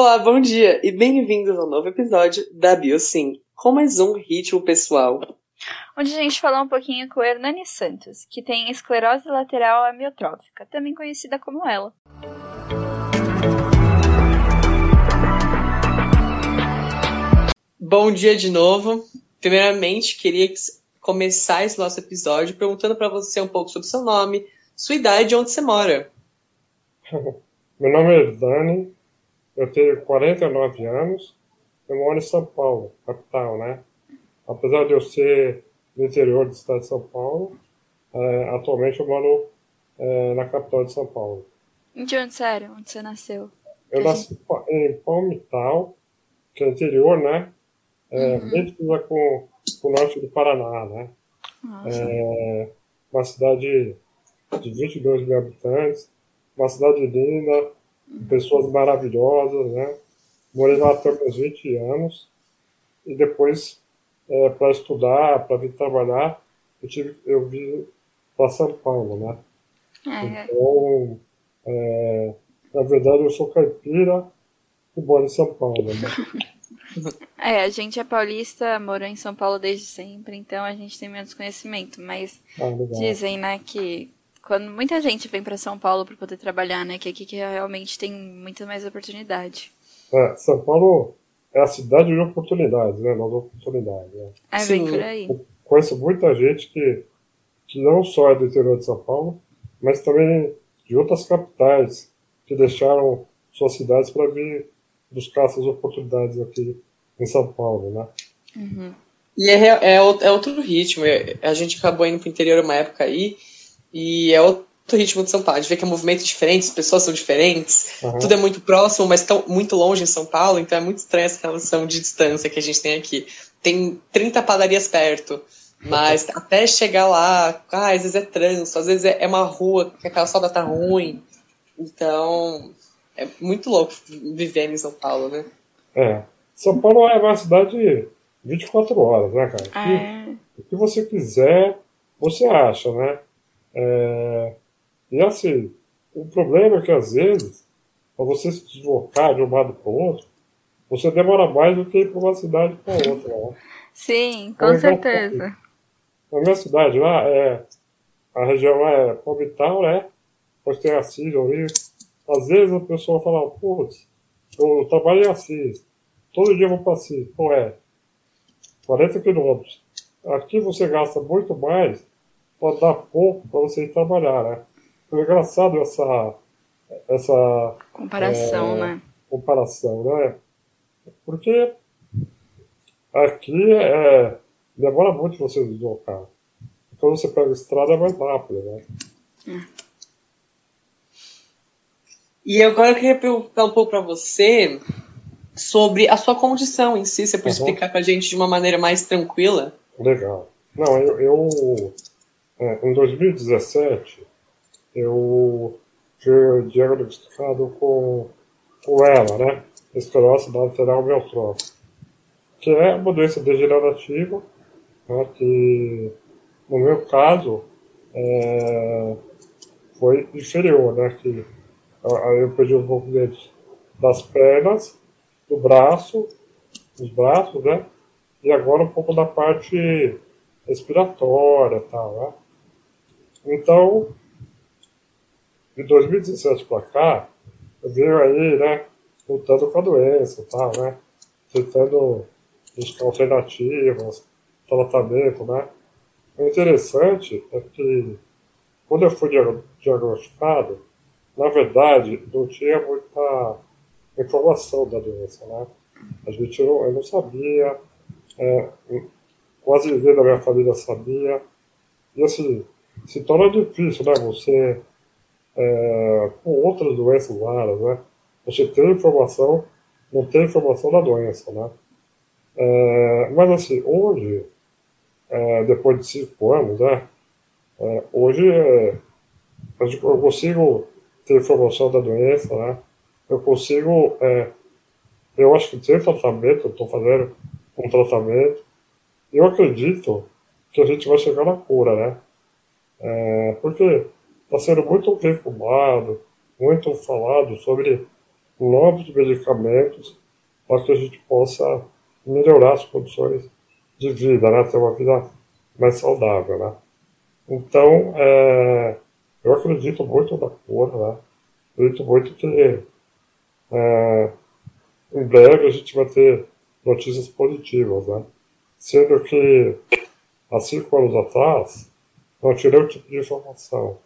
Olá, bom dia e bem-vindos ao novo episódio da Biosim, com mais um ritmo pessoal. Onde a gente falou um pouquinho com Hernani Santos, que tem esclerose lateral amiotrófica, também conhecida como ela. Bom dia de novo. Primeiramente, queria começar esse nosso episódio perguntando para você um pouco sobre seu nome, sua idade e onde você mora. Meu nome é Dani, eu tenho 49 anos, eu moro em São Paulo, capital, né? Apesar de eu ser do interior do estado de São Paulo, é, atualmente eu moro é, na capital de São Paulo. De onde você era? Onde você nasceu? Eu nasci em Palmital, que é interior, né? É, uhum. Bem com, com o norte do Paraná, né? Nossa. É uma cidade de 22 mil habitantes, uma cidade linda, pessoas maravilhosas, né? Morei lá até meus 20 anos e depois, é, para estudar, para vir trabalhar, eu, tive, eu vim para São Paulo, né? É. Então, é, na verdade, eu sou caipira e moro em São Paulo, né? É, a gente é paulista, morou em São Paulo desde sempre, então a gente tem menos conhecimento, mas ah, dizem, né, que quando muita gente vem para São Paulo para poder trabalhar, né? Que aqui que realmente tem muita mais oportunidade. É, São Paulo é a cidade de oportunidades, né? Nova oportunidades. Né? É bem por aí. Eu conheço muita gente que, que não só é do interior de São Paulo, mas também de outras capitais que deixaram suas cidades para vir buscar essas oportunidades aqui em São Paulo, né? Uhum. E é, é, é, outro ritmo. A gente acabou indo para o interior uma época aí e é outro ritmo de São Paulo. A gente vê que é um movimento diferente, as pessoas são diferentes, uhum. tudo é muito próximo, mas tão muito longe em São Paulo, então é muito estranha essa relação de distância que a gente tem aqui. Tem 30 padarias perto, mas uhum. até chegar lá, ah, às vezes é trânsito, às vezes é, é uma rua que aquela solda tá ruim. Então, é muito louco viver em São Paulo, né? É. São Paulo é uma cidade 24 horas, né, cara? Ah, é. O que você quiser, você acha, né? É, e assim, o problema é que às vezes, para você se deslocar de um lado para o outro, você demora mais do que ir para uma cidade para outra. Né? Sim, com então, certeza. Na minha cidade lá, é, a região lá é Palmital, né? Depois tem Assis, ali. Às vezes a pessoa fala, putz, eu trabalho em Assis, todo dia eu vou para Assis. Pô, é 40 quilômetros. Aqui você gasta muito mais pode dar pouco para você ir trabalhar, né? Então, é engraçado essa, essa comparação, é, né? Comparação, né? Porque aqui é, demora muito você deslocar. Quando você pega a estrada é mais rápido, né? É. E agora eu queria perguntar um pouco para você sobre a sua condição em si. Você pode uhum. explicar para a gente de uma maneira mais tranquila? Legal. Não, eu, eu é, em 2017, eu fui diagnosticado com, com ela, né? Esclerose lateral amiotrófica, que é uma doença degenerativa, né, que no meu caso é, foi inferior, né? Que aí eu perdi os movimentos das pernas, do braço, dos braços, né? E agora um pouco da parte respiratória e tal, né? Então, de 2017 para cá, eu aí, né, lutando com a doença, tá, né, tentando buscar alternativas, tratamento, né. O interessante é que, quando eu fui diagnosticado, na verdade, não tinha muita informação da doença, né. A gente não, eu não sabia, é, quase ninguém da minha família sabia, e assim, se torna difícil, né? Você, é, com outras doenças raras, né? Você tem informação, não tem informação da doença, né? É, mas assim, hoje, é, depois de cinco anos, né? É, hoje é, eu consigo ter informação da doença, né? Eu consigo, é, eu acho que tem tratamento, eu estou fazendo um tratamento. Eu acredito que a gente vai chegar na cura, né? É, porque está sendo muito perfumado, muito falado sobre novos medicamentos para que a gente possa melhorar as condições de vida, né? ter uma vida mais saudável. Né? Então, é, eu acredito muito na cura, né? acredito muito que é, em breve a gente vai ter notícias positivas, né? sendo que há cinco anos atrás não tinha nenhum tipo de informação.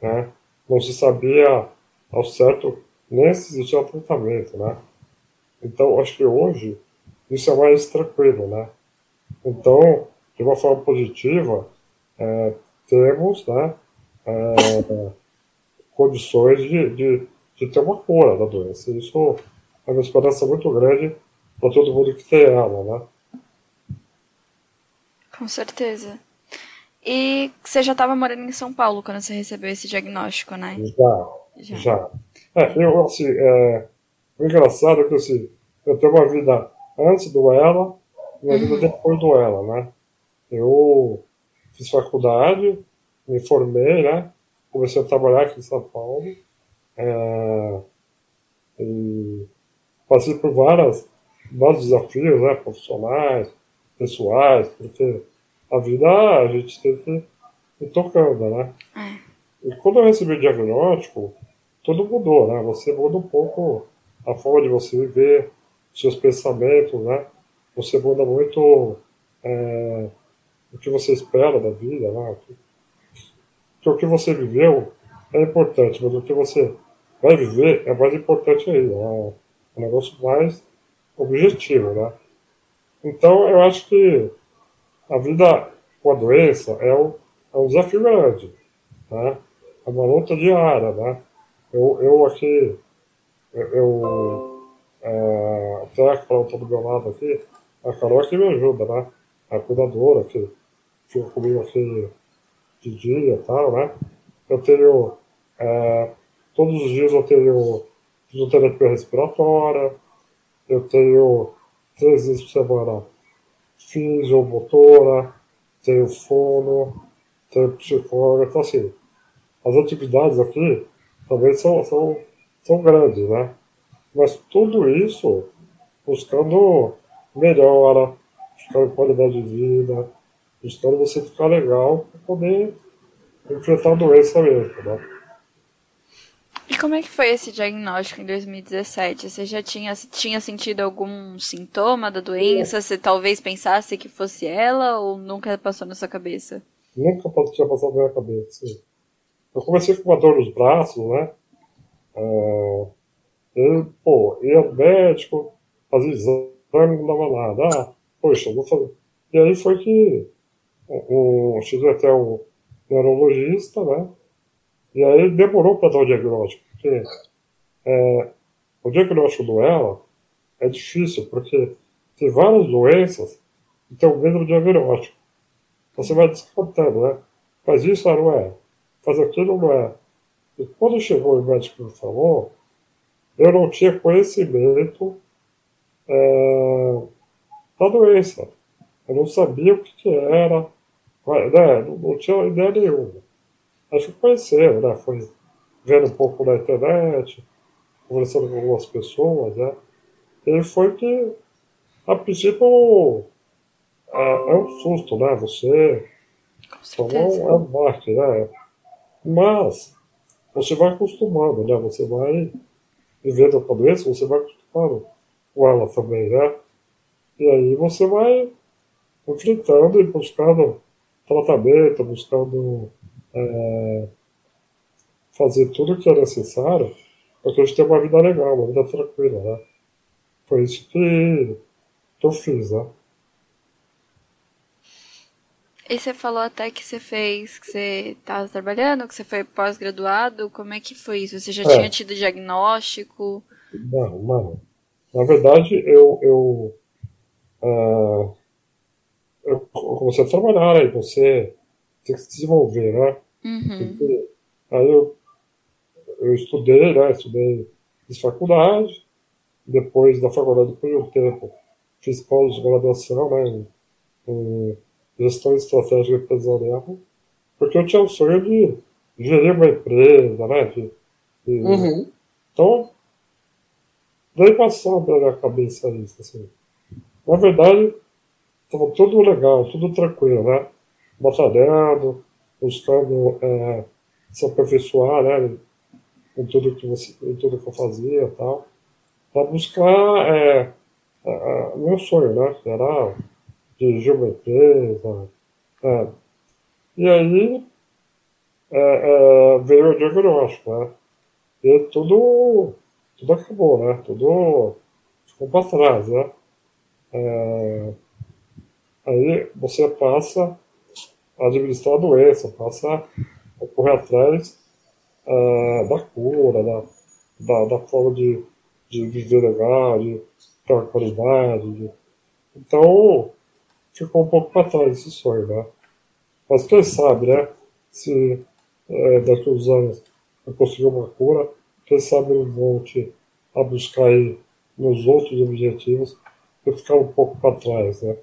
Né? Não se sabia ao certo nem se existia tratamento. Né? Então, acho que hoje isso é mais tranquilo. Né? Então, de uma forma positiva, é, temos né, é, condições de, de, de, ter uma cura da doença. Isso é uma esperança muito grande para todo mundo que tem ela. Né? Com certeza. E você já estava morando em São Paulo quando você recebeu esse diagnóstico, né? Já, já. já. É, eu, assim, é, o engraçado é que assim, eu tenho uma vida antes do ela e uma vida uhum. depois do ela, né? Eu fiz faculdade, me formei, né? Comecei a trabalhar aqui em São Paulo. É, e passei por várias, vários desafios, né? Profissionais, pessoais, porque a vida a gente tem que ir tocando, né? É. E quando eu recebi o diagnóstico, tudo mudou, né? Você muda um pouco a forma de você viver, seus pensamentos, né? Você muda muito é, o que você espera da vida, né? Porque o que você viveu é importante, mas o que você vai viver é mais importante ainda. É um negócio mais objetivo, né? Então, eu acho que a vida com a doença é um, é um desafio grande, né? É uma luta diária, né? Eu, eu aqui, eu, eu é, até a Carol está do meu lado aqui, a Carol que me ajuda, né? A cuidadora que fica comigo aqui de dia e tal, né? Eu tenho, é, todos os dias eu tenho fisioterapia respiratória, eu tenho três vezes por semana fisiomotora, tenho fono, tenho psicóloga, então assim, as atividades aqui também são, são, são grandes, né? Mas tudo isso buscando melhora, buscando qualidade de vida, buscando você ficar legal para poder enfrentar a doença mesmo, né? E como é que foi esse diagnóstico em 2017? Você já tinha, tinha sentido algum sintoma da doença? Você talvez pensasse que fosse ela ou nunca passou na sua cabeça? Nunca tinha passado na minha cabeça. Eu comecei com uma dor nos braços, né? Eu, pô, ia ao médico, fazia exame, não dava nada. Ah, poxa, vou fazer. E aí foi que um, cheguei até um neurologista, né? E aí demorou para dar o diagnóstico, porque é, o diagnóstico do ELA é difícil, porque tem várias doenças que tem o mesmo diagnóstico. Você vai descartando, né? Faz isso, ah, não é. Faz aquilo, não é. E quando chegou o médico me falou, eu não tinha conhecimento é, da doença. Eu não sabia o que, que era, né? não, não tinha ideia nenhuma. Aí fui conhecendo, né? Foi vendo um pouco na internet, conversando com algumas pessoas, né? E foi que, a princípio, é, um susto, né? Você tomou é um baque, né? Mas você vai acostumando, né? Você vai vivendo a doença, você vai acostumando com ela também, né? E aí você vai enfrentando e buscando tratamento, buscando é, fazer tudo o que é necessário para que a gente tenha uma vida legal, uma vida tranquila, né? Foi isso que, que eu fiz, né? E você falou até que você fez, que você estava trabalhando, que você foi pós-graduado. Como é que foi isso? Você já é. tinha tido diagnóstico? Não, não. Na verdade, eu, eu, uh, eu comecei a trabalhar, aí você tem que se desenvolver, né? Uhum. aí eu, eu estudei, né? Estudei, fiz faculdade, depois da faculdade, por um tempo, fiz pós-graduação, né? Em, em gestão estratégica empresarial, porque eu tinha o sonho de gerir uma empresa, né? De, de, uhum. Então, daí passou pela minha cabeça isso, assim. Na verdade, estava tudo legal, tudo tranquilo, né? Batalhando, buscando é, se aperfeiçoar, né? Em tudo que, você, em tudo que eu fazia tal. Para buscar é, meu sonho, né? Que era dirigir uma empresa. É. E aí é, é, veio o diagnóstico, né? E tudo, tudo acabou, né? Tudo ficou para trás, né? É, aí você passa administrar a doença, passa a correr atrás é, da cura, da, da, da, forma de, de viver legal, de ter uma qualidade. De... Então, ficou um pouco para trás esse sonho, né? Mas quem sabe, né? Se é, daqui a uns anos eu conseguir uma cura, quem sabe eu volte a buscar aí nos outros objetivos e ficar um pouco para trás, né?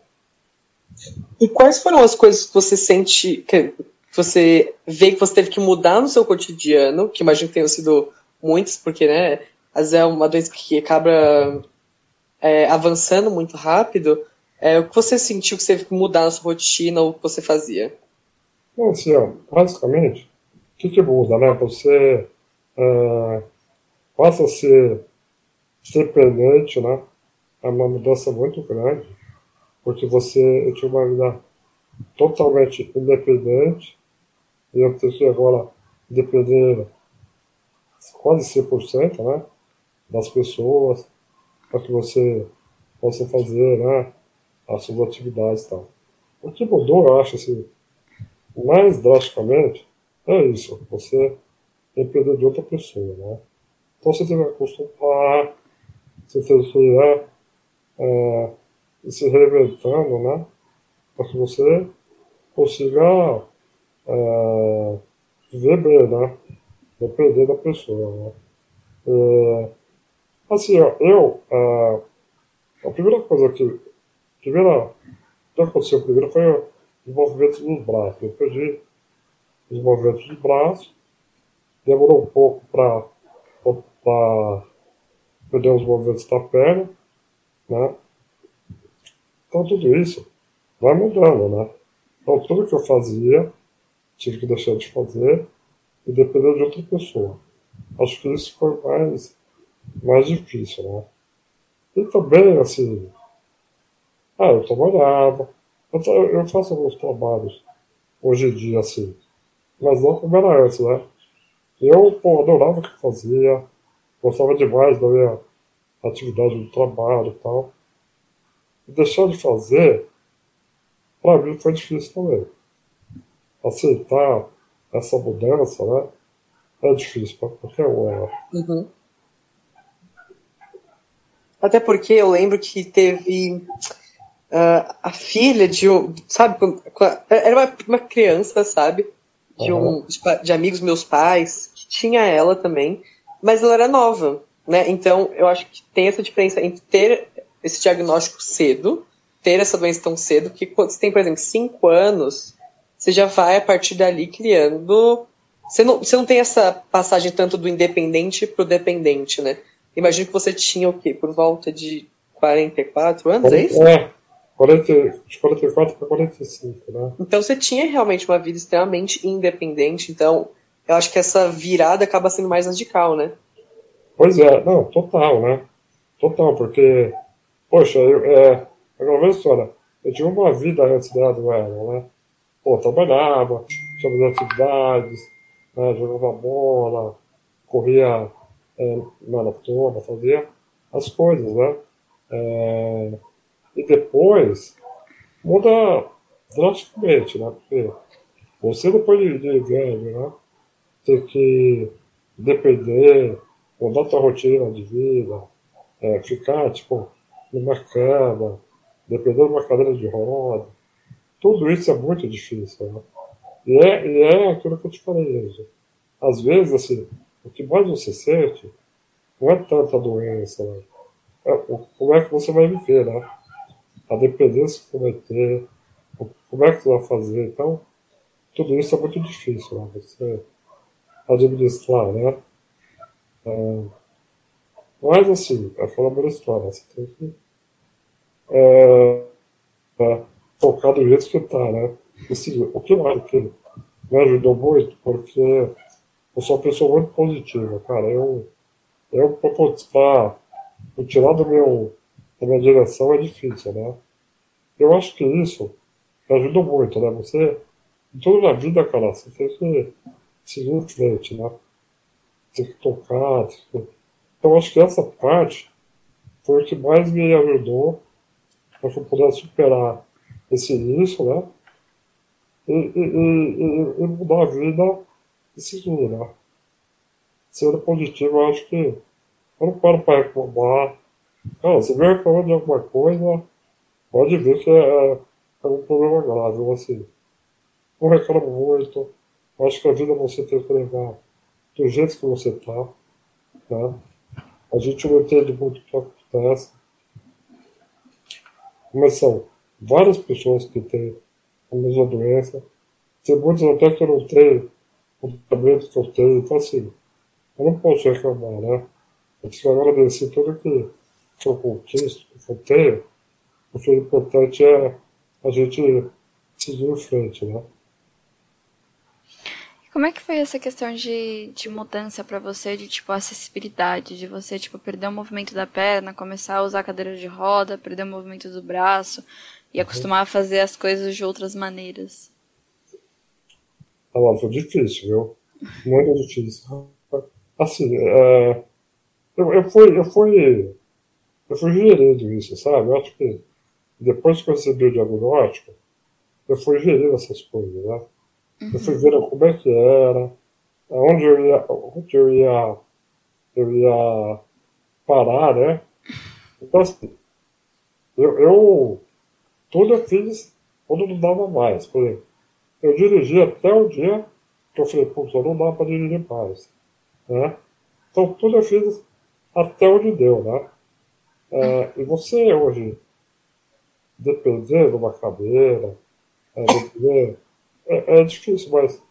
E quais foram as coisas que você sente, que você vê que você teve que mudar no seu cotidiano, que imagino que tenham sido muitos, porque, né, às vezes é uma doença que acaba é, avançando muito rápido, é, o que você sentiu que você teve que mudar na sua rotina ou o que você fazia? Bom, assim, ó, basicamente, o que, que muda, né? Você é, passa a ser dependente, né? É uma mudança muito grande, porque você eu tinha uma vida totalmente independente e eu tenho agora depender quase 100% né, das pessoas para que você possa fazer né, as suas atividades e tal. O que mudou, eu acho, assim, mais drasticamente, é isso, você depender de outra pessoa, né? Então você tem que acostumar, você tem que ir é, se reinventando, né? Para que você consiga é, viver bem, né? Depender da pessoa, né? É, assim, ó, eu, é, a primeira coisa que, primeira, que aconteceu primeiro foi o desenvolvimento dos braços. Eu perdi os movimentos de braço. Demorou um pouco para perder os movimentos da perna, né? Então tudo isso vai mudando, né? Então tudo que eu fazia, tive que deixar de fazer e depender de outra pessoa. Acho que isso foi mais, mais difícil, né? E também, assim, ah, eu trabalhava, eu, eu faço alguns trabalhos hoje em dia, assim, mas não como era antes, né? Eu, pô, adorava o que fazia, gostava demais da minha atividade do trabalho e tal. E deixar de fazer, para mim foi difícil também. Aceitar essa mudança, né? É difícil para qualquer um. Né? Uhum. Até porque eu lembro que teve uh, a filha de um. Sabe? Era uma, uma criança, sabe? de, um, de amigos meus pais, que tinha ela também, mas ela era nova, né? Então, eu acho que tem essa diferença entre ter esse diagnóstico cedo, ter essa doença tão cedo, que quando você tem, por exemplo, 5 anos, você já vai, a partir dali, criando... Você não, você não tem essa passagem tanto do independente pro dependente, né? Imagino que você tinha o quê? Por volta de 44 anos, é isso? É, 40, de 44 para 45, né? Então você tinha realmente uma vida extremamente independente, então eu acho que essa virada acaba sendo mais radical, né? Pois é, não, total, né? Total, porque, poxa, eu, é, agora vez história, eu tinha uma vida antes dela do ela, né? Pô, trabalhava, tinha minhas atividades, né, jogava bola, corria é, maratona, fazia as coisas, né? É, e depois muda drasticamente, né? Porque você depois de, de grande, né? Tem que depender, mudar sua rotina de vida, é, ficar, tipo, numa cama, depender de uma cadeira de roda. Tudo isso é muito difícil, né? E é, e é aquilo que eu te falei, hoje. Às vezes, assim, o que mais você sente não é tanta doença, né? É, como é que você vai viver, né? a dependência que vai ter, como é que você vai fazer. Então, tudo isso é muito difícil, né? Você administrar, né? É, Mas, assim, é uma história. Você tem que é, é, focar do jeito que tá, né? Assim, o que mais que me ajudou muito, porque eu sou uma pessoa muito positiva, cara. Eu, eu para participar, tirar do meu, da minha direção é difícil, né? Eu acho que isso me ajudou muito, né? Você, em toda a vida, cara, você tem que seguir em frente, né? Tem que tocar, tem que... Então, acho que essa parte foi o que mais me ajudou para que eu pudesse superar esse início, né? E, e, e, e mudar a vida e seguir, né? Sendo positivo, eu acho que eu não paro para reclamar. Cara, você vem reclamando de alguma coisa, pode ver que é, é um problema grave, assim. Não reclamo muito. Eu acho que a vida você tem que levar do jeito que você tá, né? A gente não entende muito o que acontece. Mas são várias pessoas que têm a mesma doença. Tem muitos até que não têm o tratamento que eu tenho. Então, assim, eu não posso reclamar, né? Eu preciso agradecer tudo que, que eu conquisto, que eu tenho, porque o importante é a gente seguir em frente, né? Como é que foi essa questão de, de mudança para você, de tipo acessibilidade, de você tipo perder o movimento da perna, começar a usar a cadeira de roda, perder o movimento do braço e acostumar a fazer as coisas de outras maneiras? Ah, foi difícil, viu? Muito difícil. Assim, é, eu, eu fui, eu fui, eu fui gerindo isso, sabe? Eu acho que depois que eu recebi o diagnóstico, eu fui gerindo essas coisas, né? Uhum. Eu fui como é que era, onde eu ia, onde eu ia, eu ia parar, né? Então, assim, eu, eu tudo eu fiz quando não dava mais. Por exemplo, eu dirigi até o dia que eu falei, putz, não dá para dirigir mais. Né? Então, tudo eu fiz até onde deu, né? É, e você hoje, depender de uma cadeira, é, é, é difícil, mas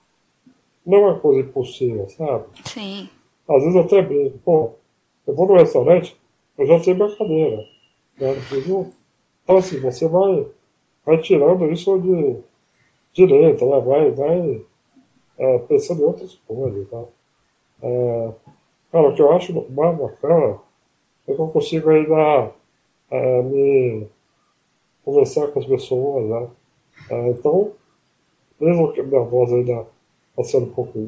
não é uma coisa impossível, sabe? Sim. Às vezes eu até brinco, pô, eu vou no restaurante, eu já tenho minha cadeira. Né? Então assim, você vai, vai tirando isso de direito, né? vai, vai é, pensando em outras coisas. Tá? É, cara, o que eu acho mais bacana é que eu consigo ainda é, me conversar com as pessoas, né? É, então, mesmo que minha voz ainda está sendo um pouco,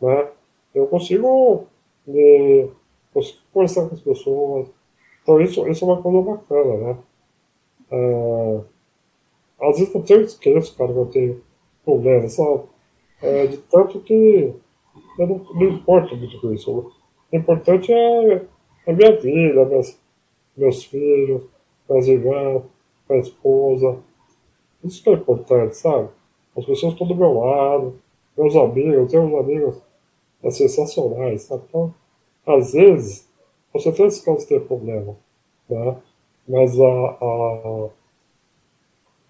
né? Eu consigo, me, consigo conversar com as pessoas. Então isso, isso é uma coisa bacana, né? É, às vezes eu tenho esqueço, cara, que eu tenho problema, sabe? É, de tanto que eu não, não importo muito com isso. O importante é a minha vida, meus, meus filhos, minhas irmãs, minha esposa. Isso que é importante, sabe? As pessoas estão do meu lado, meus amigos, eu tenho uns amigos é, sensacionais, sabe? Então, às vezes, você tem esse caso ter problema, né? Mas a, a,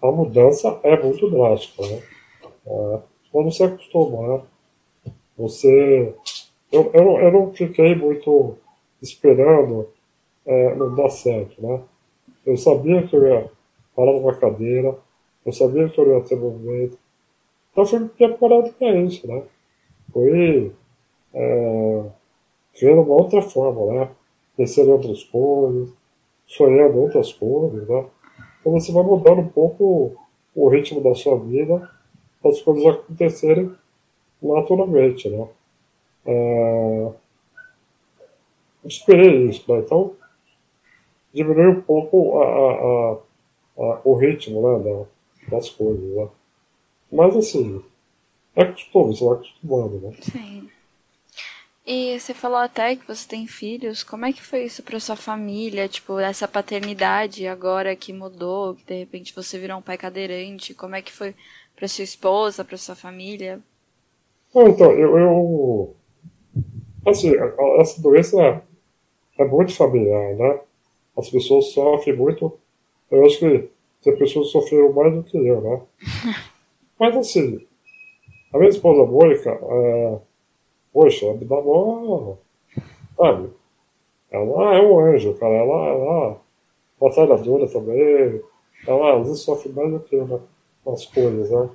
a mudança é muito drástica, né? É, quando você acostuma, você... Eu, eu, eu não fiquei muito esperando é, não dar certo, né? Eu sabia que eu ia parar numa cadeira, eu sabia que eu ia ter movimento, então foi preparado para isso, né? Foi é, vendo uma outra forma, né? Em outras coisas, sonhando outras coisas, né? Então você vai mudando um pouco o ritmo da sua vida para as coisas acontecerem naturalmente, né? É, esperei isso, né? Então diminui um pouco a, a, a, o ritmo né, das coisas, né? Mas assim, é costume, você vai acostumando, né? Sim. E você falou até que você tem filhos. Como é que foi isso para sua família? Tipo, essa paternidade agora que mudou, que de repente você virou um pai cadeirante. Como é que foi para sua esposa, para sua família? então, eu, eu, Assim, essa doença é muito familiar, né? As pessoas sofrem muito. Eu acho que tem pessoas sofreram mais do que eu, né? Mas assim, a minha esposa Mônica, é, poxa, me dá mó. Sabe? ela é um anjo, cara. Ela, é batalhadora também. Ela às vezes sofre mais do que as coisas, né?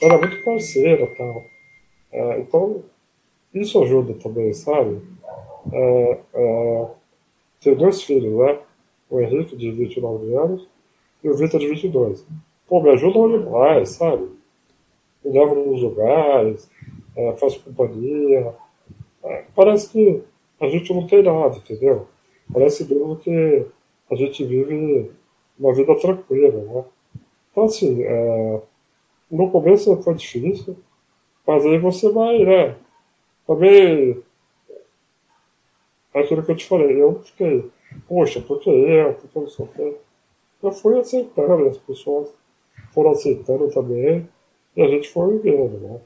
Ela é muito parceira e tal. É, então, isso ajuda também, sabe? É, é, tem dois filhos, né? O Henrique, de 29 anos, e o Vitor, de 22. Pô, me ajudam demais, sabe? Me levam nos lugares, é, faz companhia. É, parece que a gente não tem nada, entendeu? Parece mesmo que a gente vive uma vida tranquila, né? Então, assim, é, no começo foi difícil, mas aí você vai, né? Também, aquilo que eu te falei, eu fiquei, poxa, por que eu, por que eu não sou Eu fui aceitando, as pessoas foram aceitando também, e a gente foi vivendo, né?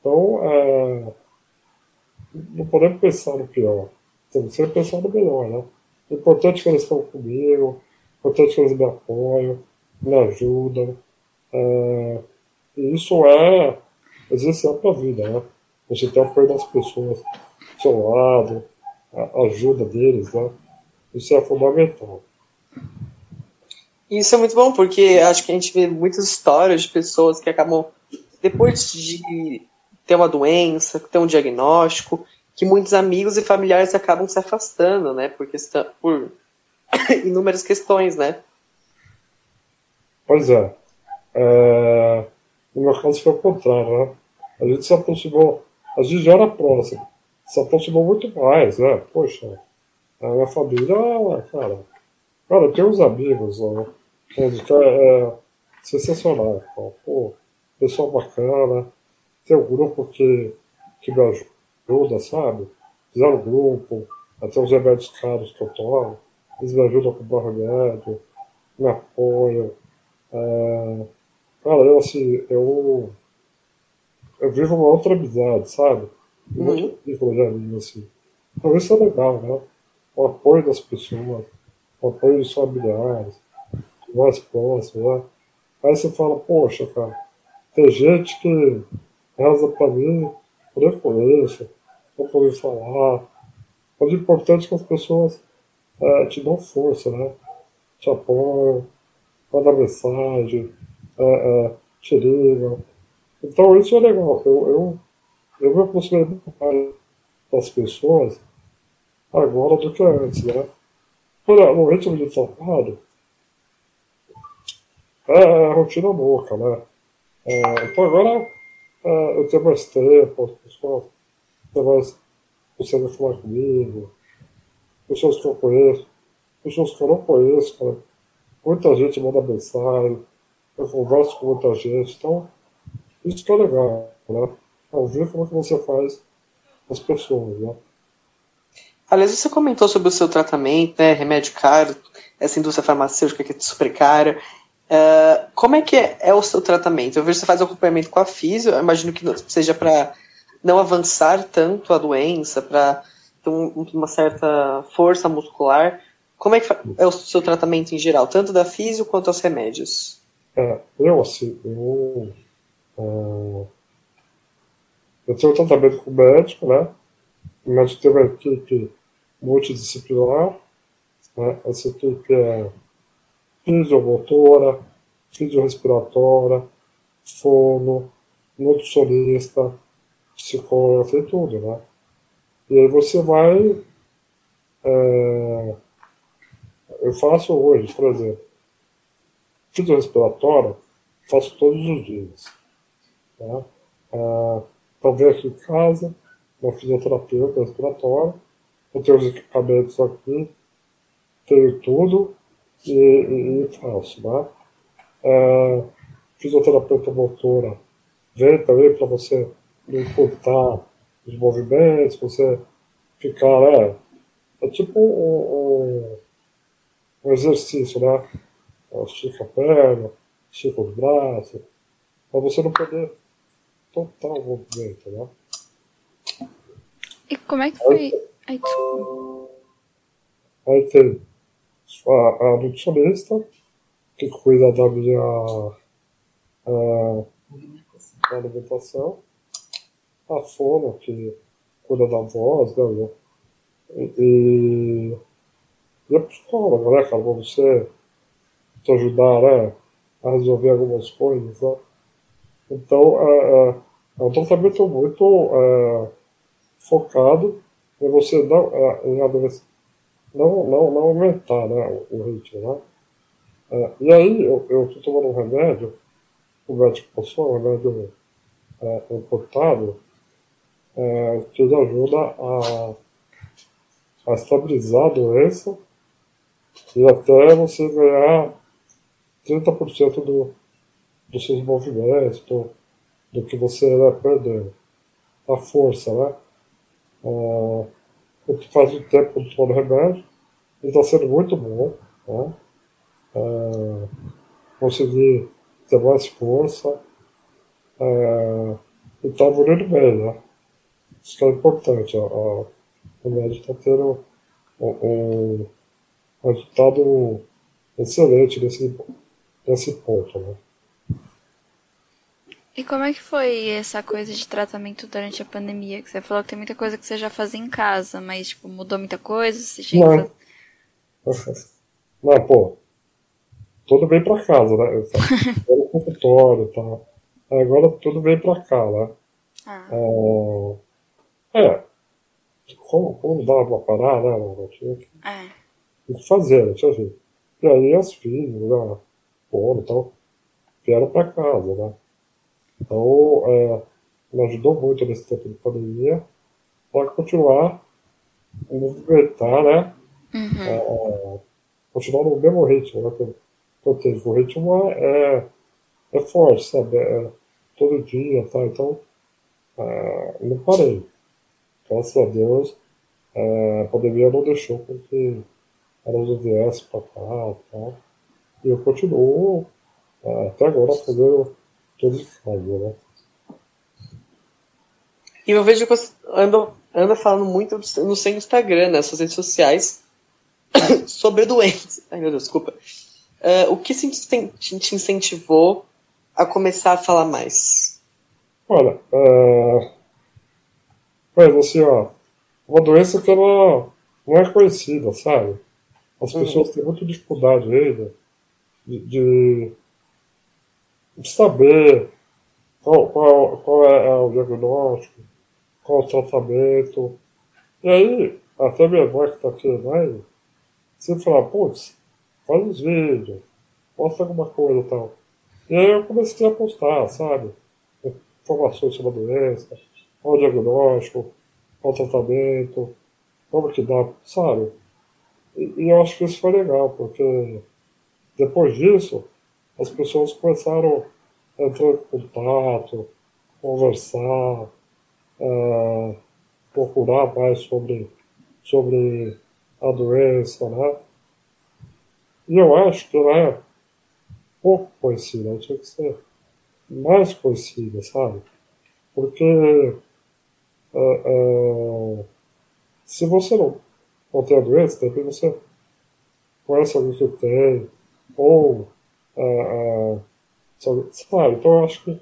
Então, é, não podemos pensar no pior. Temos que pensar no melhor, né? O importante é que eles estão comigo, o importante é que eles me apoiam, me ajudam. É, e isso é essencial para a vida, né? Você ter o apoio das pessoas do seu lado, a ajuda deles, né? Isso é fundamental. Isso é muito bom, porque acho que a gente vê muitas histórias de pessoas que acabam, depois de ter uma doença, ter um diagnóstico, que muitos amigos e familiares acabam se afastando, né? Por, questão, por inúmeras questões, né? Pois é. é. No meu caso foi o contrário, né? A gente se aproximou, a gente já era próximo, se aproximou muito mais, né? Poxa, a minha família, cara, cara, tenho uns amigos, né? É, é sensacional, pô, pessoal bacana, tem um grupo que, que me ajuda, sabe? Fizeram um grupo, até os remédios caros que eu tomo, eles me ajudam a comprar remédio, me apoiam. É... Cara, eu assim, eu, eu vivo uma outra amizade, sabe? Um uhum. de amigos, assim. Então isso é legal, né? O apoio das pessoas, o apoio dos familiares, mais próximos, né? Aí você fala, poxa, cara, tem gente que reza para mim, eu nem poder falar. Mas o importante é que as pessoas é, te dão força, né? Te apoiam, mandam mensagem, é, é, te ligam. Então isso é legal. Eu, eu, eu me aproximei muito mais das pessoas agora do que antes, né? Olha, no ritmo de trabalho, é, é rotina louca, né? É, então agora é, eu tenho mais tempo, as pessoas têm mais falar comigo, pessoas que eu conheço, pessoas que eu não conheço, cara. Muita gente manda mensagem, eu converso com muita gente, então isso que é legal, né? Ver como é que você faz as pessoas, né? Aliás, você comentou sobre o seu tratamento, né? Remédio caro, essa indústria farmacêutica que é super cara. Uh, como é que é, é, o seu tratamento? Eu vejo que você faz acompanhamento com a físio, eu imagino que seja para não avançar tanto a doença, para ter um, uma certa força muscular. Como é que é o seu tratamento em geral, tanto da físio quanto aos remédios? É, eu, assim, eu, uh, eu tenho um tratamento com o médico, né? O médico tem uma equipe multidisciplinar, né? Essa equipe é fisiomotora, fisiorrespiratória, fono, nutricionista, psicólogo, e tudo, né? E aí você vai. É, eu faço hoje, por exemplo, fisiorrespiratória, faço todos os dias. Tá? É, talvez aqui em casa, uma fisioterapeuta respiratória, eu tenho os equipamentos aqui, tenho tudo, e, e, e faço, né? É, fisioterapeuta motora vem também para você encurtar os movimentos, você ficar, né? É tipo um, um, um exercício, né? Estica a perna, estica os braços, para você não perder total o movimento, né? E como é que foi? Aí, desculpa. Aí tem a, a nutricionista, que cuida da minha a, alimentação, a fono, que cuida da voz, né, E, e a psicóloga, né, cara, pra você te ajudar, né, a resolver algumas coisas, né? Então, é, é, é um tratamento muito é, focado em você não, é, em não, não, não aumentar né, o, ritmo, né? É, e aí, eu estou tomando um remédio, o médico passou, um remédio é, importado, é, que ajuda a, a estabilizar a doença e até você ganhar 30% do, dos seus movimentos, do, do que você vai perdendo. A força, né? É, porque faz um tempo que estou no remédio e está sendo muito bom. Né? É, consegui ter mais força é, e está evoluindo bem, né? Isso é importante. A, a, o médico está tendo um, um resultado excelente nesse, nesse ponto, né? E como é que foi essa coisa de tratamento durante a pandemia? Que você falou que tem muita coisa que você já fazia em casa, mas tipo, mudou muita coisa? Você tinha não. não, pô. Tudo bem pra casa, né? Era o consultório e tal. Agora tudo bem pra cá, né? Ah. É. é. Como, como dava pra parar, né? Não, tinha que, é. tinha que fazer, né? Tinha. E aí as filhas, né? Pô, então, vieram pra casa, né? Então, é, me ajudou muito nesse tempo de pandemia para continuar a movimentar, né? Uhum. É, continuar no mesmo ritmo, né? Que eu tenho. O ritmo é, é, é forte, sabe? É, todo dia, tá? Então, é, não parei. Graças a Deus, é, a pandemia não deixou com que elas viessem para cá, tá? E eu continuo é, até agora fazendo todos fazem, né? E eu vejo que você anda, anda falando muito no seu Instagram, nas suas redes sociais, sobre doenças. Ai, meu Deus, desculpa. Uh, o que te incentivou a começar a falar mais? Olha, uh, mas assim, ó, uma doença que ela não é conhecida, sabe? As uhum. pessoas têm muita dificuldade ainda de, de saber qual, qual, qual é, é o diagnóstico, qual o tratamento. E aí, até minha mãe que está aqui, né? Sempre fala, putz, faz uns vídeos, posta alguma coisa e tal. E aí eu comecei a postar, sabe? Informações sobre a doença, qual o diagnóstico, qual o tratamento, como que dá, sabe? E, e eu acho que isso foi legal, porque depois disso, as pessoas começaram a entrar em contato, conversar, uh, procurar mais sobre, sobre a doença, né? E eu acho que ela é pouco conhecida, tinha que ser mais conhecida, sabe? Porque uh, uh, se você não, não tem a doença, de repente você conhece alguém que tem, ou uh, sabe, então eu acho que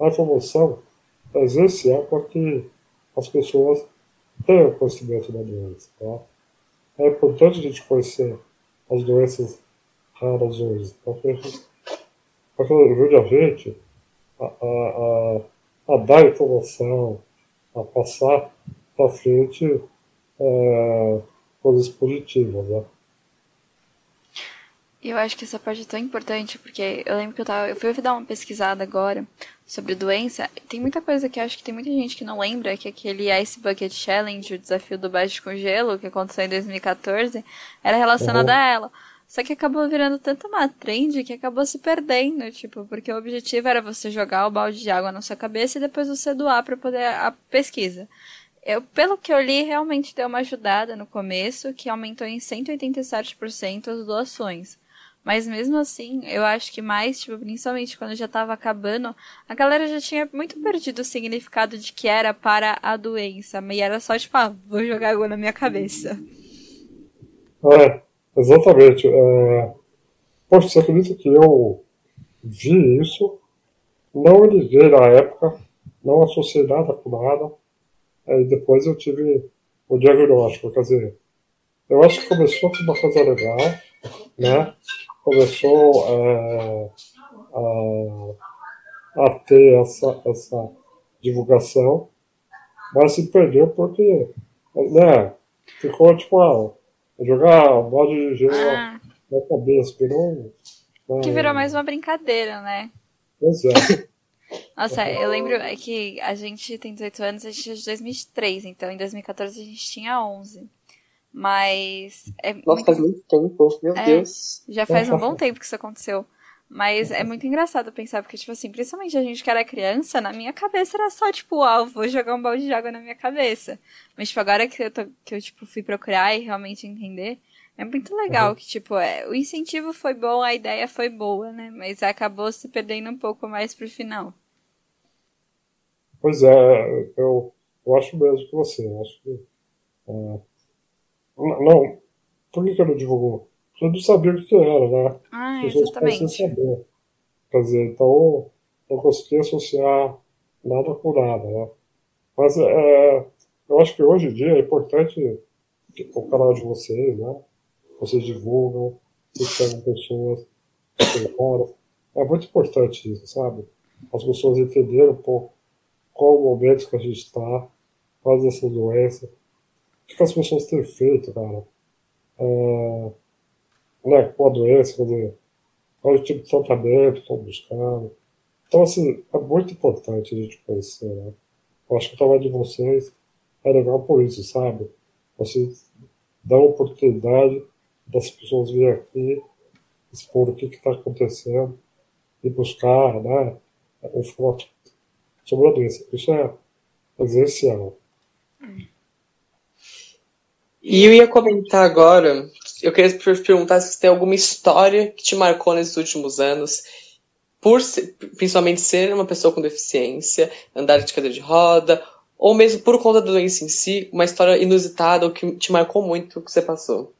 a informação é essencial para que as pessoas tenham conhecimento da doença. Tá? É importante a gente conhecer as doenças raras hoje, porque, porque ajude a gente a, a, a, a dar informação, a passar para frente é, coisas positivas. Né? Eu acho que essa parte é tão importante, porque eu lembro que eu tava. Eu fui dar uma pesquisada agora sobre doença. Tem muita coisa que eu acho que tem muita gente que não lembra, que aquele Ice Bucket Challenge, o desafio do baixo com gelo, que aconteceu em 2014, era relacionado uhum. a ela. Só que acabou virando tanto uma trend que acabou se perdendo, tipo, porque o objetivo era você jogar o balde de água na sua cabeça e depois você doar para poder a pesquisa. Eu, pelo que eu li, realmente deu uma ajudada no começo, que aumentou em 187% as doações. Mas mesmo assim, eu acho que mais, tipo, principalmente quando já tava acabando, a galera já tinha muito perdido o significado de que era para a doença. E era só, tipo, ah, vou jogar água na minha cabeça. É, exatamente. É... Poxa, você acredita que eu vi isso? Não liguei na época, não associei nada com nada. Aí depois eu tive o diagnóstico, quer dizer, eu acho que começou com uma coisa legal, né? Começou é, a, a ter essa, essa divulgação, mas se perdeu porque, né? Ficou tipo, ah, jogar bode de gelo ah. na cabeça, virou. Né? Que virou mais uma brincadeira, né? Pois é. Nossa, eu lembro que a gente tem 18 anos, a gente é de 2003, então em 2014 a gente tinha 11. Mas. É Nossa, muito... faz muito tempo, meu é, Deus. Já faz um bom tempo que isso aconteceu. Mas é muito engraçado pensar, porque, tipo assim, principalmente a gente que era criança, na minha cabeça era só, tipo, ah, vou jogar um balde de água na minha cabeça. Mas, tipo, agora que eu, tô, que eu tipo, fui procurar e realmente entender, é muito legal uhum. que, tipo, é, o incentivo foi bom, a ideia foi boa, né? Mas acabou se perdendo um pouco mais pro final. Pois é, eu, eu acho mesmo que você. Eu acho que. É, não, por que, que eu não divulgou? Eu não sabia o que era, né? Ah, exatamente. saber. Quer dizer, então não consegui associar nada com nada, né? Mas é, eu acho que hoje em dia é importante o canal de vocês, né? Vocês divulgam, vocês pegam pessoas, É muito importante isso, sabe? As pessoas entenderem um pouco qual o momento que a gente está, quais essas doenças, o que as pessoas têm feito, cara, é, né, com a doença, qual o tipo de tratamento estão buscando. Então, assim, é muito importante a gente conhecer, né? Eu acho que o trabalho de vocês é legal por isso, sabe? Vocês dão oportunidade das pessoas virem aqui, expor o que está acontecendo e buscar, né, informações sobre a doença. Isso é essencial. E eu ia comentar agora, eu queria perguntar se tem alguma história que te marcou nesses últimos anos, por principalmente ser uma pessoa com deficiência, andar de cadeira de roda, ou mesmo por conta da doença em si, uma história inusitada ou que te marcou muito que você passou.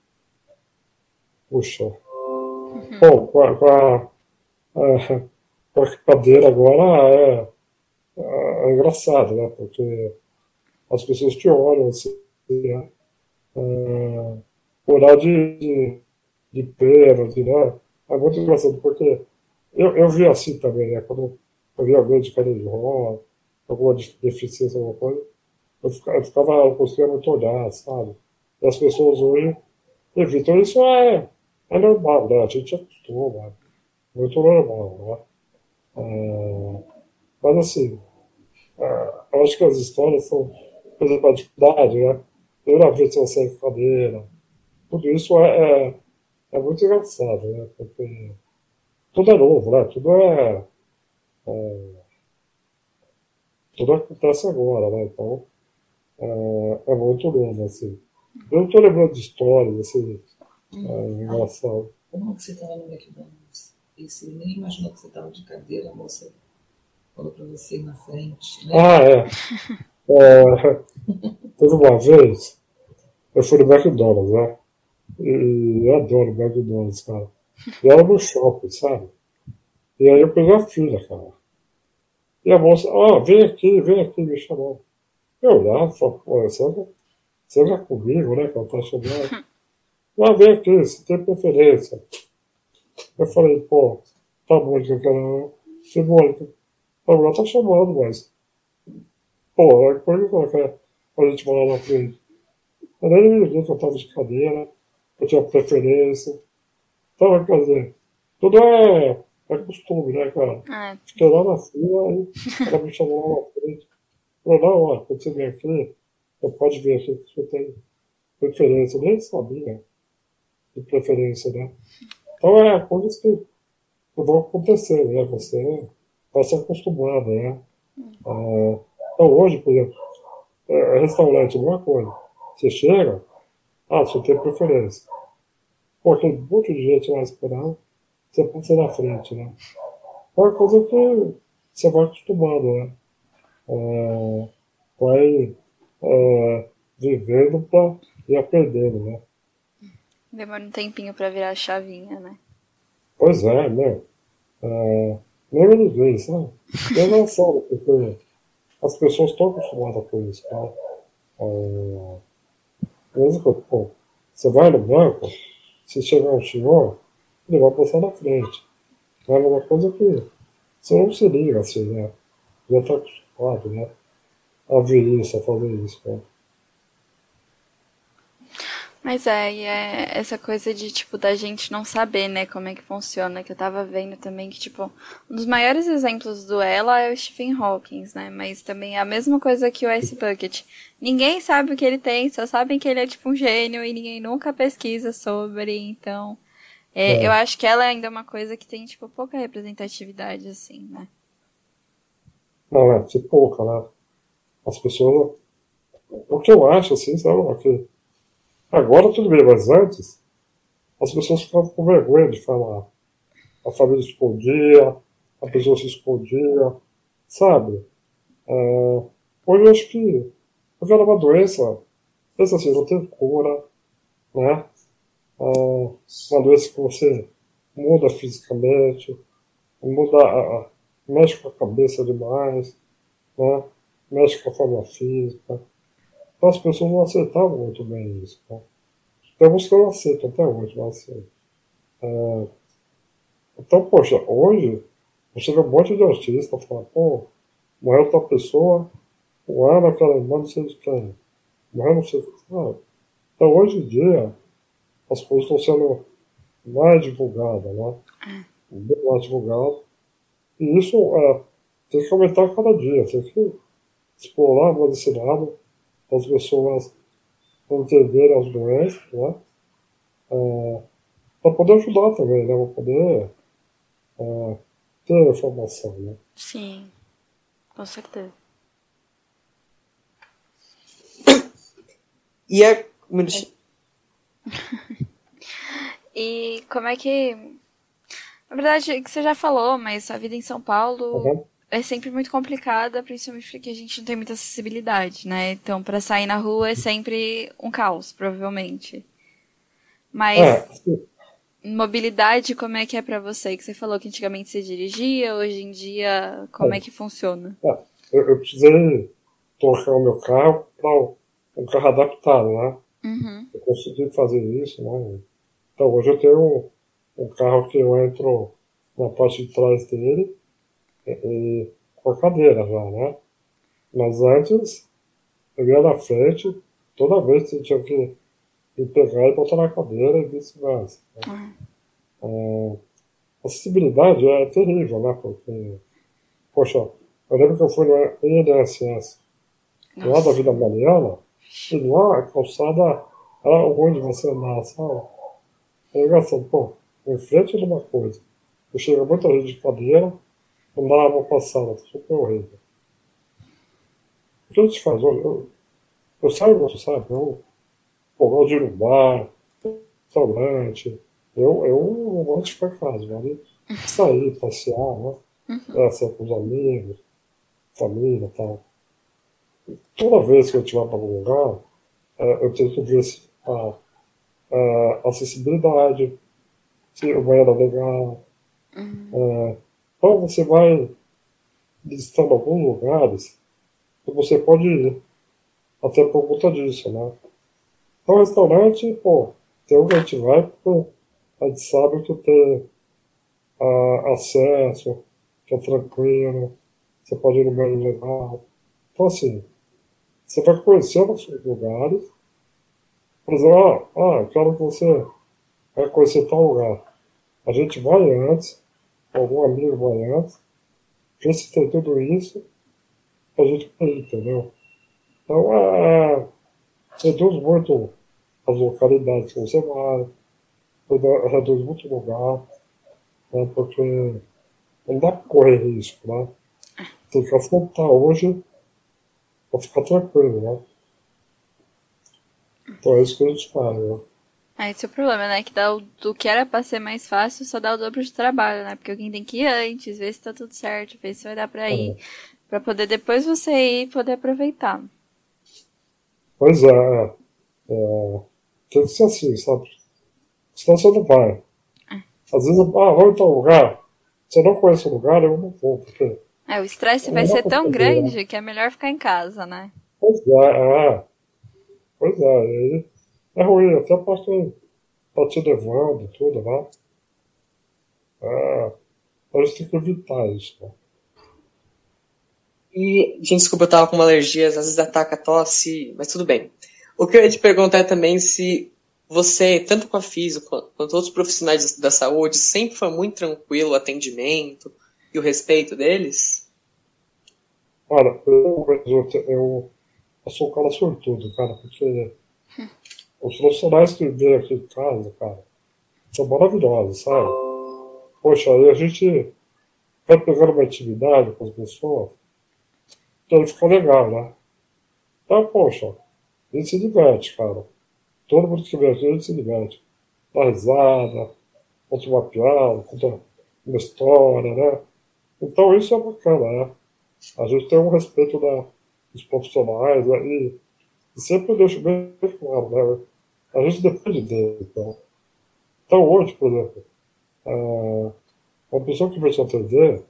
Puxa. Uhum. Bom, com a, com a, com a cadeira agora é é, é engraçado, né? Porque as pessoas te olham assim, né? É, olhar de, de, de pênalti, né? É muito engraçado, porque eu, eu vi assim também, né? Quando eu vi alguém de cadeira de roda, alguma deficiência, alguma coisa, eu ficava, eu ficava muito olhar, sabe? E as pessoas hoje evitam. Isso é, é normal, né? A gente acostuma, muito normal, né? É, mas assim, ah, eu acho que as histórias são, por exemplo, a dificuldade, né? Vez que você sai cadeira. Tudo isso é, é, é, muito engraçado, né? Porque tudo é novo, né? Tudo é, é tudo acontece agora, né? Então, é, é muito novo, assim. Eu não estou lembrando de histórias, assim, hum. é, engraçado. Como que você estava no McDonald's? E você nem imaginou que você estava de cadeira, moça falou para você na frente. Né? Ah, é. é. Teve uma vez, eu fui no McDonald's, né? E eu adoro McDonald's, cara. E era no shopping, sabe? E aí eu peguei a filha, cara. E a moça, ah, vem aqui, vem aqui, me chamou. Eu lá, falei, pô, você vai comigo, né? Que ela tá chamando. Ah, vem aqui, você tem preferência. Eu falei, pô, tá bom, que eu quero. Simônica, a mulher tá chamando, mas. Pô, é por que a gente morar na frente? Eu nem me liguei que eu tava de cadeira, eu tinha preferência. Então, quer dizer, tudo é, é costume, né, cara? Ah. Fiquei lá na fila, aí ela me chamou lá na frente. Falou, não, ó, quando você vem aqui, você pode ver aqui que você tem preferência. Eu nem sabia de preferência, né? Então é coisas que vão acontecendo, né? Você está se acostumando, né? Ah, então hoje, por exemplo, é, restaurante, alguma coisa. Você chega, ah, você tem preferência. Porque um monte de gente lá esperando, você passa na frente, né? É uma coisa que você vai acostumando, né? É, vai é, vivendo pra, e aprendendo, né? Demora um tempinho para virar a chavinha, né? Pois é, né? É, nem ninguém, sabe? É engraçado, porque as pessoas estão acostumadas com isso, tá? É, Que, pô, você vai no banco, se chegar um senhor, ele vai passar na frente. É uma coisa que você não se liga assim, né? Já está acostumado, né? A ver isso, a fazer isso, né? Mas é, e é essa coisa de, tipo, da gente não saber, né, como é que funciona, que eu tava vendo também que, tipo, um dos maiores exemplos do ela é o Stephen Hawking, né, mas também é a mesma coisa que o Ice Bucket. Ninguém sabe o que ele tem, só sabem que ele é, tipo, um gênio e ninguém nunca pesquisa sobre, então... É, é. Eu acho que ela é ainda uma coisa que tem, tipo, pouca representatividade, assim, né? Não, é, tipo, pouca, né? As pessoas... O que eu acho, assim, sabe, é que Agora tudo bem, mas antes as pessoas ficavam com vergonha de falar. A família escondia, a pessoa se escondia, sabe? É, hoje eu acho que eu era uma doença, pensa assim, não tem cura, né? É, uma doença que você muda fisicamente, muda mexe com a cabeça demais, né? mexe com a forma física. Então as pessoas não aceitavam muito bem isso. Né? Tem alguns que não aceitam até hoje, mas assim. É... Então, poxa, hoje você vê um monte de artista falando, pô, morreu tal pessoa, o ano aquela irmã não sei de quem. Morreu não sei o que. Então hoje em dia as coisas estão sendo mais divulgadas, né? Bem mais divulgadas. E isso é, tem que aumentar cada dia, tem que explorar mais esse lado as pessoas entenderem as doenças, né? É, para poder ajudar também, né? Para poder é, ter informação, né? Sim, com certeza. E a... e como é que... Na verdade, que você já falou, mas a vida em São Paulo... Uhum é sempre muito complicada, principalmente porque a gente não tem muita acessibilidade, né? Então, para sair na rua é sempre um caos, provavelmente. Mas é. mobilidade, como é que é para você? Que você falou que antigamente você dirigia, hoje em dia, como é, é que funciona? É. Eu, eu, precisei trocar o meu carro para um carro adaptado, né? Uhum. Eu consegui fazer isso, né? Então, hoje eu tenho um, um carro que eu entro na parte de trás dele e, com a cadeira já, né? Mas antes, eu ia na frente, toda vez que tinha que ir pegar e botar na cadeira e vice-versa. Né? Uhum. a acessibilidade é terrível, né? Porque, poxa, eu lembro que eu fui no INSS, lá da Vida Mariana, e lá a calçada era ruim de você andar, sabe? É engraçado, pô, em frente de uma coisa, eu chego muita gente de cadeira, pra passar, tá super horrível. O que a gente faz? Eu, eu saio, você sabe, eu, eu gosto de ir bar, restaurante, eu, eu gosto de ficar em casa, vale sair, passear, né? Uhum. É, sair com os amigos, família e tal. Toda vez que eu estiver para algum lugar, é, eu tento ver se a, a acessibilidade, se o banheiro é legal, uhum. é, então você vai listando alguns lugares que você pode ir. Até por conta disso, né? Então restaurante, pô, tem onde a gente vai porque a gente sabe que tem ah, acesso, que é tranquilo, você pode ir no meio legal. Então assim, você vai conhecendo os lugares. Por exemplo, ah, ah, eu quero que você vai conhecer tal lugar. A gente vai antes, algum amigo baiano, já citei tudo isso, a gente ir, entendeu? Então, é, reduz muito as localidades que você vai, reduz muito lugar, né, porque não dá para correr risco, né? Tem que afrontar hoje para ficar tranquilo, né? Então é isso que a gente faz, né? Ah, esse é o problema, né? Que dá o, do que era pra ser mais fácil, só dá o dobro de trabalho, né? Porque alguém tem que ir antes, ver se tá tudo certo, ver se vai dar pra ir. É. Pra poder depois você ir e poder aproveitar. Pois é, é. tem que ser assim, sabe? Senão você não vai. É. Às vezes, ah, vamos em tal lugar. Se eu não conhece o lugar, eu não vou, porque. É, o estresse vai ser tão poder, grande né? que é melhor ficar em casa, né? Pois é, é. Pois é, e é ruim, até quem tá te levando, tudo, né? É, a gente tem que evitar isso, né? E, gente, desculpa, eu tava com uma alergia, às vezes ataca a tosse, mas tudo bem. O que eu ia te perguntar é também se você, tanto com a FISO quanto outros profissionais da saúde, sempre foi muito tranquilo o atendimento e o respeito deles? Olha, eu, eu, eu, eu sou um cara sortudo, cara, porque os profissionais que vêm aqui em casa, cara, são maravilhosos, sabe? Poxa, aí a gente vai pegando uma intimidade com as pessoas, então fica legal, né? Então, poxa, a gente se diverte, cara. Todo mundo que vem aqui, a gente se diverte. Dá risada, conta uma piada, conta uma história, né? Então isso é bacana, né? A gente tem um respeito da, dos profissionais né? e sempre deixo bem claro, né? A gente depende deles, então. Então hoje, por exemplo, uma pessoa que vai te atender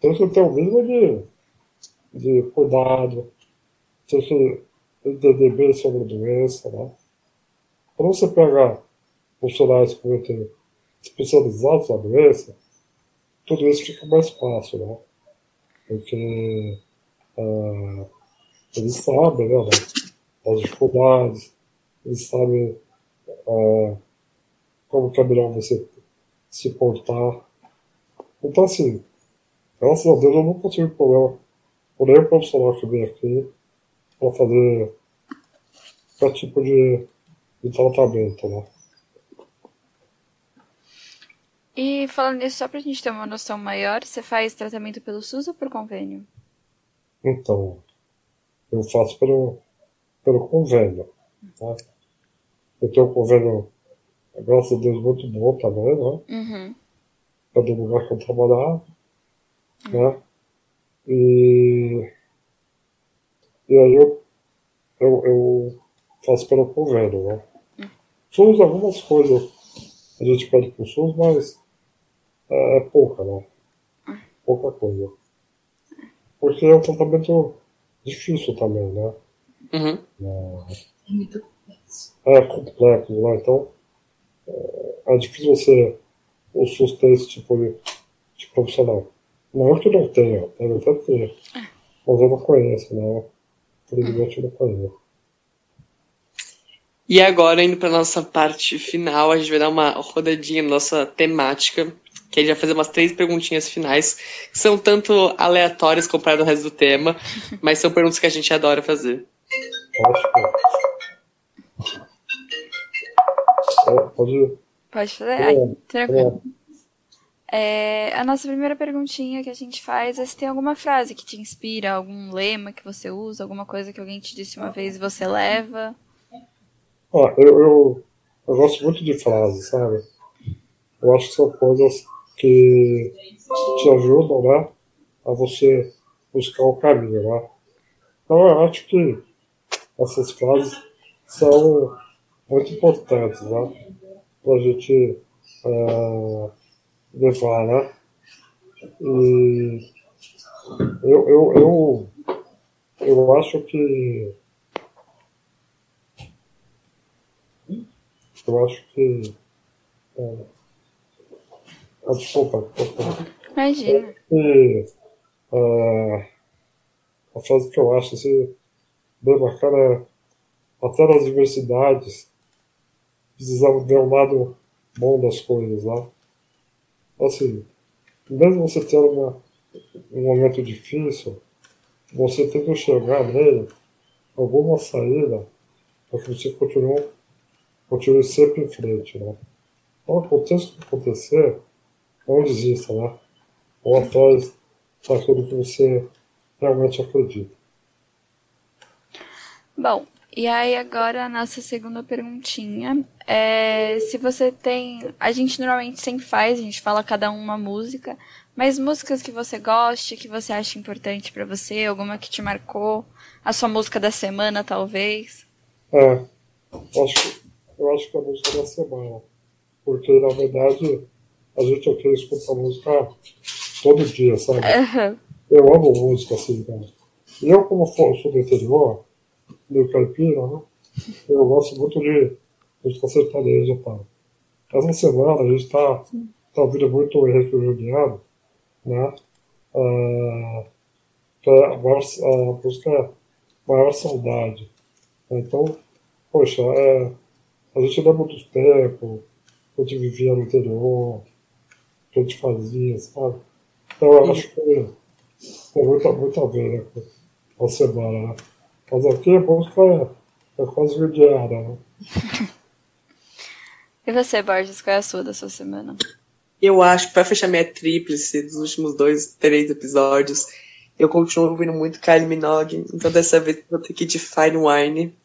tem que ter o mínimo de, de cuidado, tem que entender bem sobre a doença, né? Quando você pegar funcionários que vão ter especializados na doença, tudo isso fica mais fácil, né? Porque uh, eles sabem, né, as dificuldades, eles sabem uh, como que é melhor você se portar. Então, assim, graças a Deus eu não tive problema com nenhum profissional que vem aqui para fazer qualquer tipo de, de tratamento, né? E falando nisso, só pra gente ter uma noção maior, você faz tratamento pelo SUS ou por convênio? Então, eu faço pelo, pelo convênio. Tá? Eu tenho um convênio, graças a Deus, muito bom também, né? Uhum. É do lugar que eu trabalhava, uhum. né? E, e aí eu, eu, eu faço pelo convênio, né? Uhum. SUS, algumas coisas a gente pede pro SUS, mas é, é pouca, né? Pouca coisa. Porque é um tratamento difícil também, né? Uhum. É, muito complexo. É complexo, né? Então, é, é difícil você o SUS ter esse tipo de, de profissional. Não é que não tenha, deve até ter. Mas eu não conheço, né? Infelizmente eu não conheço. E agora, indo para nossa parte final, a gente vai dar uma rodadinha na nossa temática que ele vai fazer umas três perguntinhas finais, que são tanto aleatórias comparado ao resto do tema, mas são perguntas que a gente adora fazer. Pode, Pode fazer? Ai, tranquilo. É, a nossa primeira perguntinha que a gente faz é se tem alguma frase que te inspira, algum lema que você usa, alguma coisa que alguém te disse uma vez e você leva. Ah, eu, eu, eu gosto muito de frases, sabe? Eu acho que são coisas que te ajudam né, a você buscar o caminho. Né? Então eu acho que essas frases são muito importantes né, para a gente uh, levar. Né? E eu, eu, eu, eu acho que eu acho que é, ah, desculpa, desculpa. Imagina. E, uh, a frase que eu acho assim, é até nas diversidades precisamos ver um lado bom das coisas, né? Assim, mesmo você tendo uma, um momento difícil, você tem que enxergar nele alguma saída para que você continue, continue sempre em frente, né? Então, aconteça o que acontecer, não desista, né? Ou atrás daquilo que você realmente acredita. Bom, e aí agora a nossa segunda perguntinha é se você tem. A gente normalmente sempre faz, a gente fala cada um uma música, mas músicas que você goste, que você acha importante para você, alguma que te marcou, a sua música da semana talvez. É, acho, eu acho que é a música da semana. Porque na verdade a gente aqui escuta música todo dia, sabe? Uhum. Eu amo música assim, cara. E eu, como sou do interior, do caipira, né? Eu gosto muito de música sertaneja tal. Essa semana a gente está tá ouvindo muito Henrique Juliano, né? Uh, a, maior, a música Maior Saudade. Então, poxa, é, a gente lembra dos tempos, que a gente vivia no interior, que a gente fazia, sabe? Então eu acho que tem muito, muito a ver né, com a semana, né? Mas aqui a é, é quase diária, né? E você, Borges, qual é a sua da sua semana? Eu acho que pra fechar minha tríplice dos últimos dois, três episódios, eu continuo ouvindo muito Kylie Minogue, então dessa vez eu vou ter que ir de Fine Wine,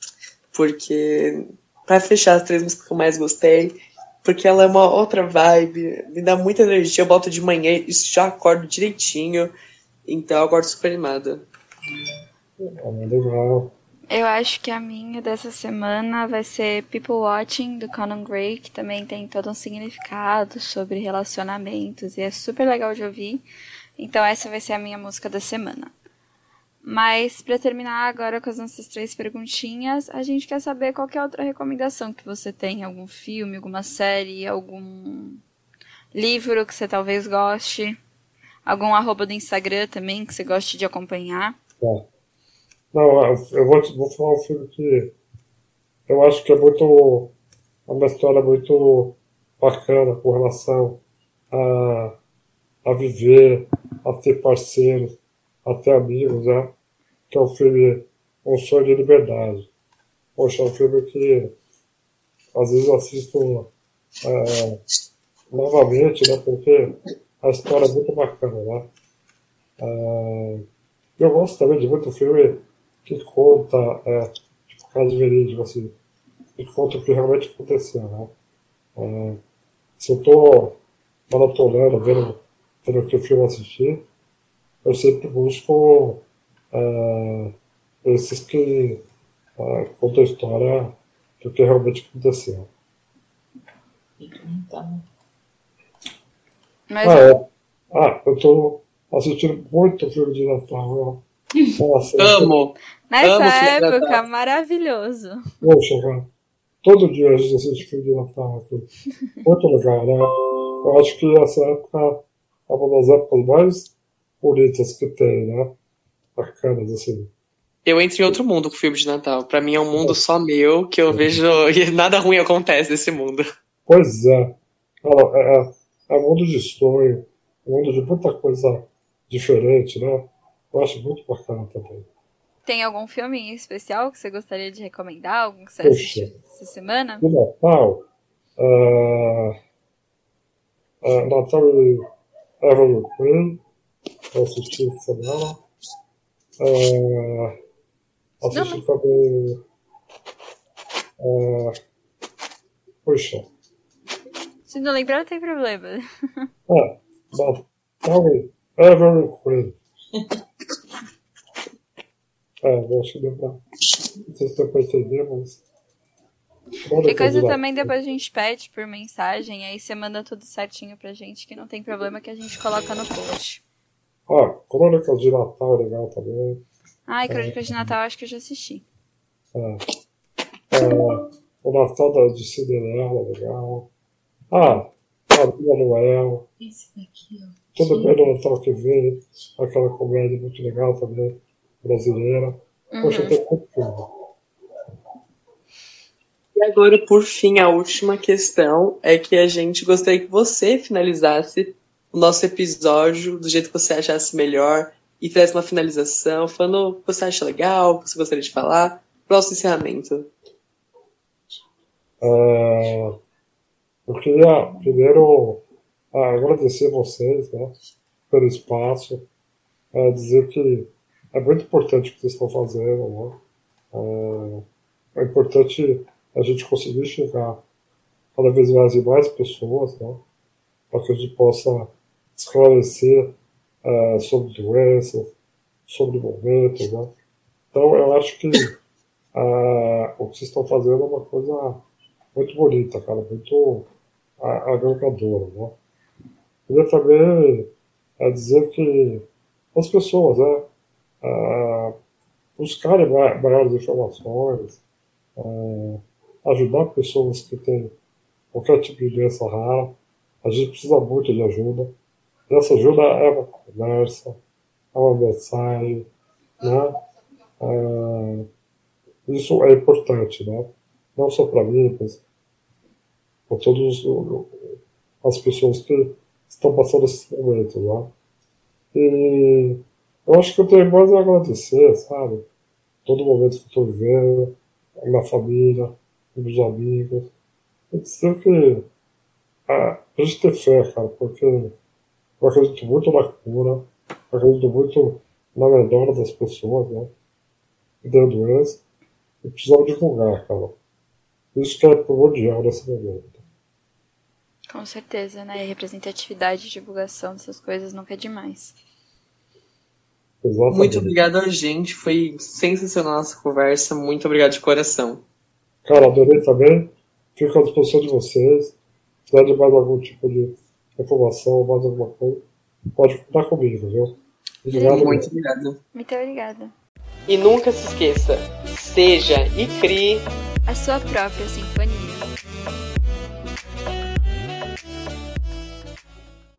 porque para fechar as três músicas que eu mais gostei, porque ela é uma outra vibe, me dá muita energia, eu boto de manhã e já acordo direitinho, então eu acordo super animada. Eu acho que a minha dessa semana vai ser People Watching, do Conan Gray, que também tem todo um significado sobre relacionamentos e é super legal de ouvir. Então essa vai ser a minha música da semana. Mas para terminar agora com as nossas três perguntinhas, a gente quer saber qual é outra recomendação que você tem, algum filme, alguma série, algum livro que você talvez goste, algum arroba do Instagram também que você goste de acompanhar. É. Não, eu vou, vou falar um filme que eu acho que é muito uma história muito bacana com relação a a viver, a ter parceiros, a ter amigos, né? Que é um filme, um sonho de liberdade. Poxa, é um filme que às vezes eu assisto é, novamente, né? Porque a história é muito bacana, né? É, eu gosto também de muito filme que conta, é, tipo, caso verídico, assim, que conta o que realmente aconteceu, né? É, se eu tô maratonando, vendo pelo que fui assistir, eu sempre busco uh, esses que uh, contam a história do que realmente aconteceu. Então. Mas... Ah, é. ah, eu tô assistindo muito filme de Natal. Nossa, Amo! Nessa Amo época, maravilhoso. Poxa, cara. Todo dia a gente assiste filme de Natal. Muito legal, né? Eu acho que essa época é uma das épocas mais bonitas que tem, né? Bacanas, assim. Eu entro em outro mundo com o filme de Natal. Pra mim é um mundo só meu, que eu vejo e nada ruim acontece nesse mundo. Pois é. É, é, é um mundo de sonho, um mundo de muita coisa diferente, né? Eu acho muito bacana também. Tem algum filme especial que você gostaria de recomendar? Algum que você Poxa, assistiu essa semana? De Natal. Uh, uh, Natal Evelyn Queen, assisti essa semana. Uh, assisti também. Uh, puxa. Se não lembrar, não tem problema. É, mas talvez. Evelyn Queen. É, eu lembrar. Não sei se deu pra entender, mas. Que coisa também depois a gente pede por mensagem, aí você manda tudo certinho pra gente, que não tem problema que a gente coloca no post. Ó, ah, Crônicas de Natal é legal também. Ai, Crônicas é. de Natal acho que eu já assisti. É. é o Natal da, de Cinderela é legal. Ah, Família Noel. Esse daqui, ó. Tudo bem no Natal que vem. Aquela comédia muito legal também, brasileira. Uhum. Poxa, tem muito filme. E agora, por fim, a última questão é que a gente gostaria que você finalizasse o nosso episódio do jeito que você achasse melhor e fizesse uma finalização, falando o que você acha legal, o que você gostaria de falar, próximo encerramento. Uh, eu queria primeiro uh, agradecer vocês né, pelo espaço, uh, dizer que é muito importante o que vocês estão fazendo. Né? é importante a gente conseguir chegar cada vez mais e mais pessoas, né? para que a gente possa esclarecer uh, sobre doenças, sobre momentos. Né? Então, eu acho que uh, o que vocês estão fazendo é uma coisa muito bonita, cara, muito agregadora. Né? Queria também uh, dizer que as pessoas né, uh, buscarem maiores informações, uh, ajudar pessoas que têm qualquer tipo de doença rara. A gente precisa muito de ajuda. Essa ajuda é uma conversa, é uma mensagem, né? É, isso é importante, né? Não só para mim, mas para todas as pessoas que estão passando esse momento, né? E eu acho que eu tenho mais a agradecer, sabe? Todo momento que estou vivendo, a minha família, meus amigos. E dizer que a, gente fé, cara, porque eu acredito muito na cura, acredito muito na melhora das pessoas, né? E da doença. E precisava divulgar, cara. Isso que é primordial nesse momento. Com certeza, né? E representatividade e divulgação dessas coisas nunca é demais. Exatamente. Muito obrigado a gente, foi sensacional a nossa conversa. Muito obrigado de coração. Cara, adorei também. Fico à disposição de vocês. Se de mais algum tipo de informação, mais alguma coisa, pode contar comigo, viu? Obrigado. Muito obrigado. Muito obrigada. E nunca se esqueça, seja e crie a sua própria sinfonia.